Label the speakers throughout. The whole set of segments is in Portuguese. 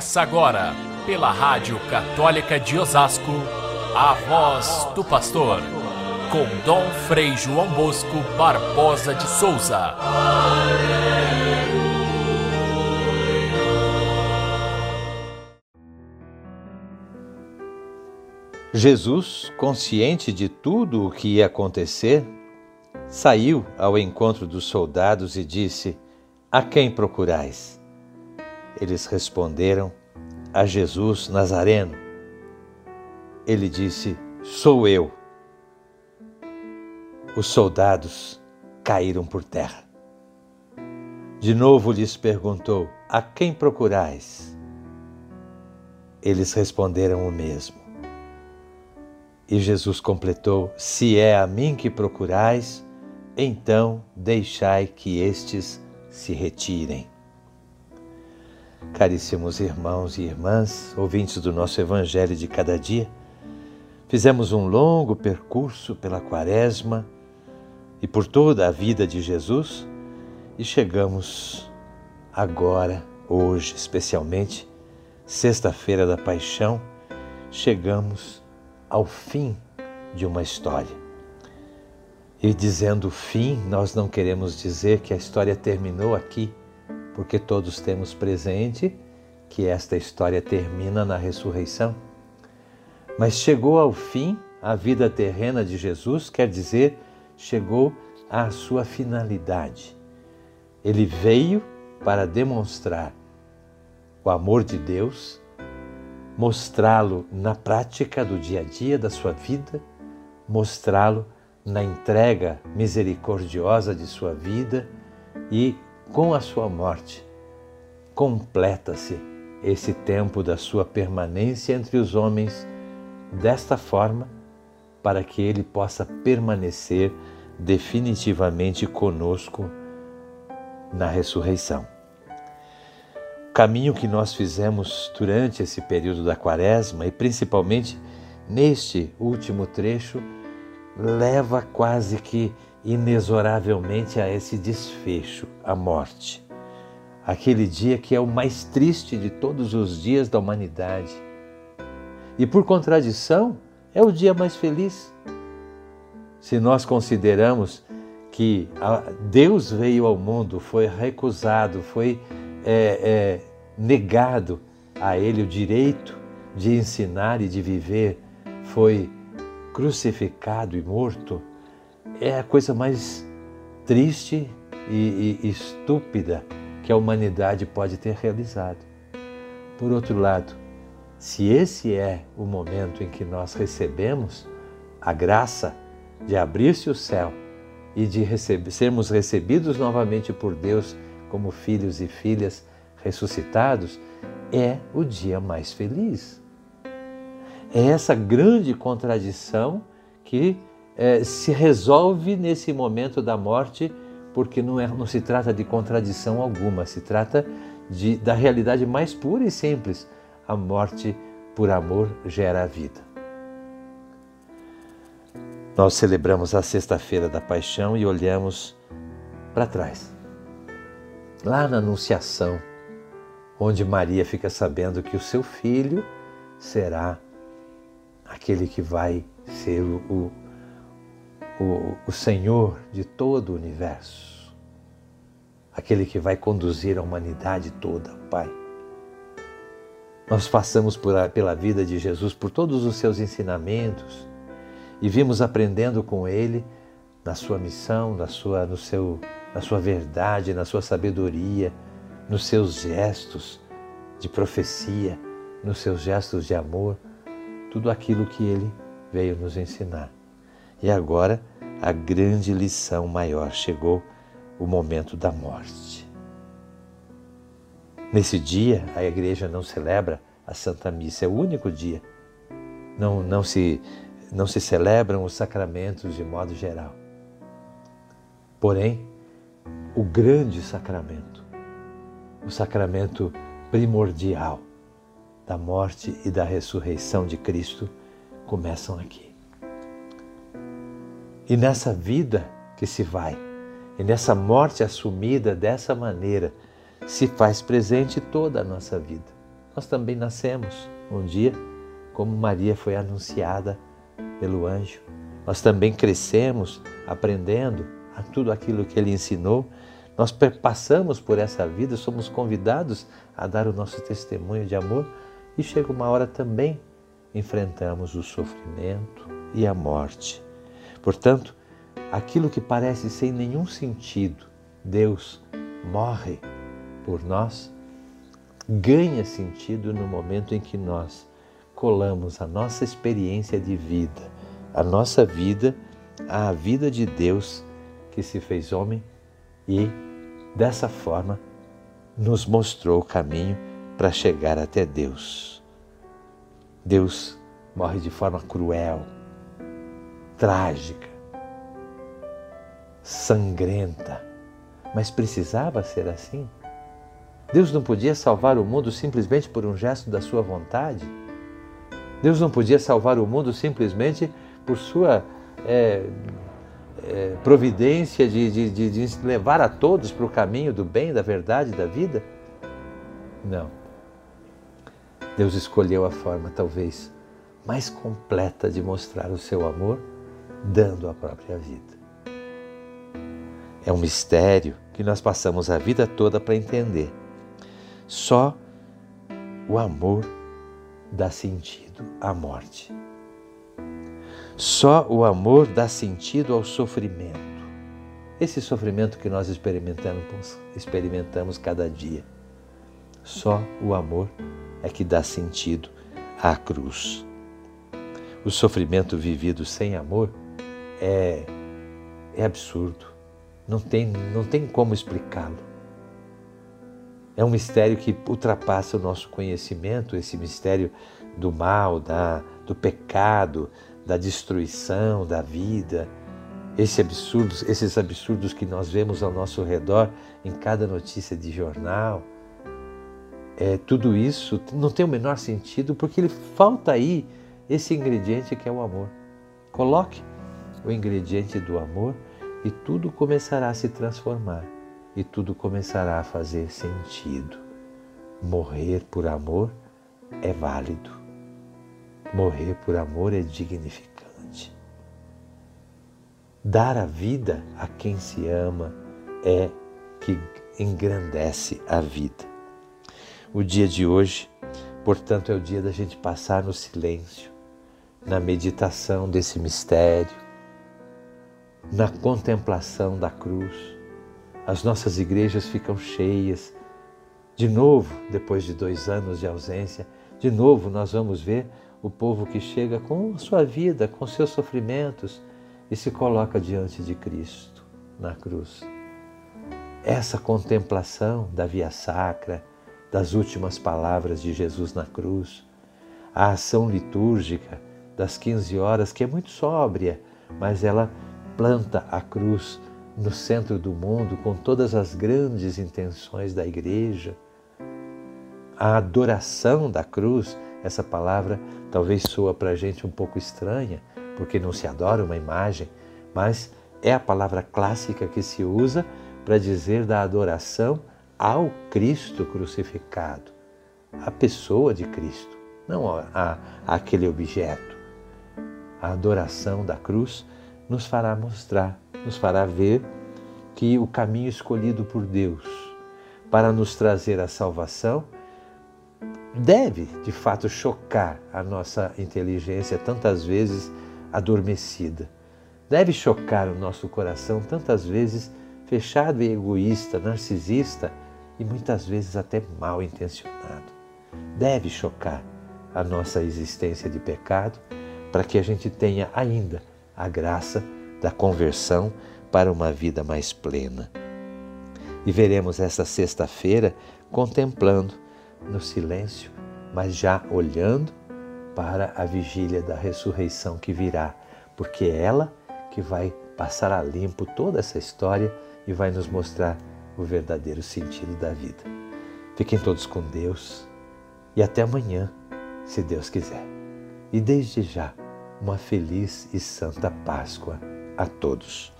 Speaker 1: Começa agora, pela Rádio Católica de Osasco, a voz do pastor, com Dom Frei João Bosco Barbosa de Souza.
Speaker 2: Jesus, consciente de tudo o que ia acontecer, saiu ao encontro dos soldados e disse: A quem procurais? Eles responderam: A Jesus Nazareno. Ele disse: Sou eu. Os soldados caíram por terra. De novo lhes perguntou: A quem procurais? Eles responderam o mesmo. E Jesus completou: Se é a mim que procurais, então deixai que estes se retirem. Caríssimos irmãos e irmãs, ouvintes do nosso Evangelho de cada dia, fizemos um longo percurso pela Quaresma e por toda a vida de Jesus e chegamos agora, hoje especialmente, Sexta-feira da Paixão, chegamos ao fim de uma história. E dizendo fim, nós não queremos dizer que a história terminou aqui, porque todos temos presente que esta história termina na ressurreição. Mas chegou ao fim a vida terrena de Jesus, quer dizer, chegou à sua finalidade. Ele veio para demonstrar o amor de Deus, mostrá-lo na prática do dia a dia da sua vida, mostrá-lo na entrega misericordiosa de sua vida e com a sua morte, completa-se esse tempo da sua permanência entre os homens desta forma, para que ele possa permanecer definitivamente conosco na ressurreição. O caminho que nós fizemos durante esse período da Quaresma e principalmente neste último trecho leva quase que inexoravelmente a esse desfecho, a morte. Aquele dia que é o mais triste de todos os dias da humanidade. E por contradição, é o dia mais feliz. Se nós consideramos que Deus veio ao mundo, foi recusado, foi é, é, negado a Ele o direito de ensinar e de viver, foi crucificado e morto, é a coisa mais triste e, e, estúpida que a humanidade pode ter realizado. Por outro lado, se esse é o momento em que nós recebemos a graça de abrir-se o céu e de receber, sermos recebidos novamente por Deus como filhos e filhas ressuscitados, é o dia mais feliz. É essa grande contradição que é, se resolve nesse momento da morte, porque não, é, não se trata de contradição alguma, se trata de, da realidade mais pura e simples. A morte por amor gera a vida. Nós celebramos a Sexta-feira da Paixão e olhamos para trás, lá na Anunciação, onde Maria fica sabendo que o seu filho será aquele que vai ser o, o, o Senhor de todo o universo, aquele que vai conduzir a humanidade toda, Pai. Nós passamos por, pela vida de Jesus, por todos os seus ensinamentos e vimos aprendendo com Ele na sua missão, na sua, no seu, na sua verdade, na sua sabedoria, nos seus gestos de profecia, nos seus gestos de amor, tudo aquilo que Ele veio nos ensinar. E agora a grande lição maior chegou o momento da morte. Nesse dia, a igreja não celebra a Santa Missa, é o único dia. Não, não, se, não se celebram os sacramentos de modo geral. Porém, o grande sacramento, o sacramento primordial da morte e da ressurreição de Cristo, começam aqui. E nessa vida que se vai, e nessa morte assumida dessa maneira, se faz presente toda a nossa vida. nós também nascemos um dia como Maria foi anunciada pelo anjo. Nós também crescemos aprendendo a tudo aquilo que ele ensinou. Nós passamos por essa vida, somos convidados a dar o nosso testemunho de amor e chega uma hora também enfrentamos o sofrimento e a morte. Portanto, aquilo que parece sem nenhum sentido, Deus morre por nós, ganha sentido no momento em que nós colamos a nossa experiência de vida, a nossa vida, à vida de Deus que se fez homem e, dessa forma, nos mostrou o caminho para chegar até Deus. Deus morre de forma cruel, trágica, sangrenta. Mas precisava ser assim? Deus não podia salvar o mundo simplesmente por um gesto da sua vontade? Deus não podia salvar o mundo simplesmente por sua é, é, providência de, de, de, de levar a todos para o caminho do bem, da verdade, da vida? Não. Deus escolheu a forma, talvez, mais completa de mostrar o seu amor, dando a própria vida. É um mistério que nós passamos a vida toda para entender. Só o amor dá sentido à morte. Só o amor dá sentido ao sofrimento. Esse sofrimento que nós experimentamos, experimentamos cada dia. Só o amor é que dá sentido à cruz. O sofrimento vivido sem amor é, é absurdo. Não tem, não tem como explicá-lo. É um mistério que ultrapassa o nosso conhecimento, esse mistério do mal, da, do pecado, da destruição da vida, esse absurdos, esses absurdos que nós vemos ao nosso redor em cada notícia de jornal é, tudo isso não tem o menor sentido porque ele falta aí esse ingrediente que é o amor. Coloque o ingrediente do amor e tudo começará a se transformar e tudo começará a fazer sentido. Morrer por amor é válido. Morrer por amor é dignificante. Dar a vida a quem se ama é que engrandece a vida. O dia de hoje, portanto, é o dia da gente passar no silêncio, na meditação desse mistério, na contemplação da cruz. As nossas igrejas ficam cheias. De novo, depois de dois anos de ausência, de novo nós vamos ver o povo que chega com a sua vida, com seus sofrimentos e se coloca diante de Cristo na cruz. Essa contemplação da via sacra, das últimas palavras de Jesus na cruz, a ação litúrgica das 15 horas, que é muito sóbria, mas ela planta a cruz no centro do mundo com todas as grandes intenções da igreja. A adoração da cruz, essa palavra talvez soa para a gente um pouco estranha, porque não se adora uma imagem, mas é a palavra clássica que se usa para dizer da adoração ao Cristo crucificado, à pessoa de Cristo, não a, a, aquele objeto. A adoração da cruz nos fará mostrar, nos fará ver que o caminho escolhido por Deus para nos trazer a salvação deve, de fato, chocar a nossa inteligência tantas vezes adormecida. Deve chocar o nosso coração tantas vezes fechado e egoísta, narcisista, e muitas vezes até mal intencionado. Deve chocar a nossa existência de pecado para que a gente tenha ainda a graça da conversão para uma vida mais plena. E veremos essa sexta-feira contemplando no silêncio, mas já olhando para a vigília da ressurreição que virá, porque é ela que vai passar a limpo toda essa história e vai nos mostrar o verdadeiro sentido da vida. Fiquem todos com Deus e até amanhã, se Deus quiser. E desde já, uma feliz e santa Páscoa a todos.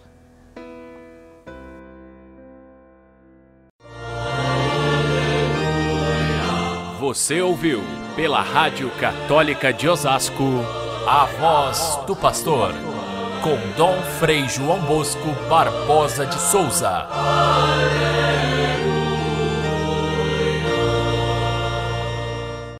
Speaker 1: Você ouviu pela Rádio Católica de Osasco a voz do pastor com Dom Frei João Bosco Barbosa de Souza.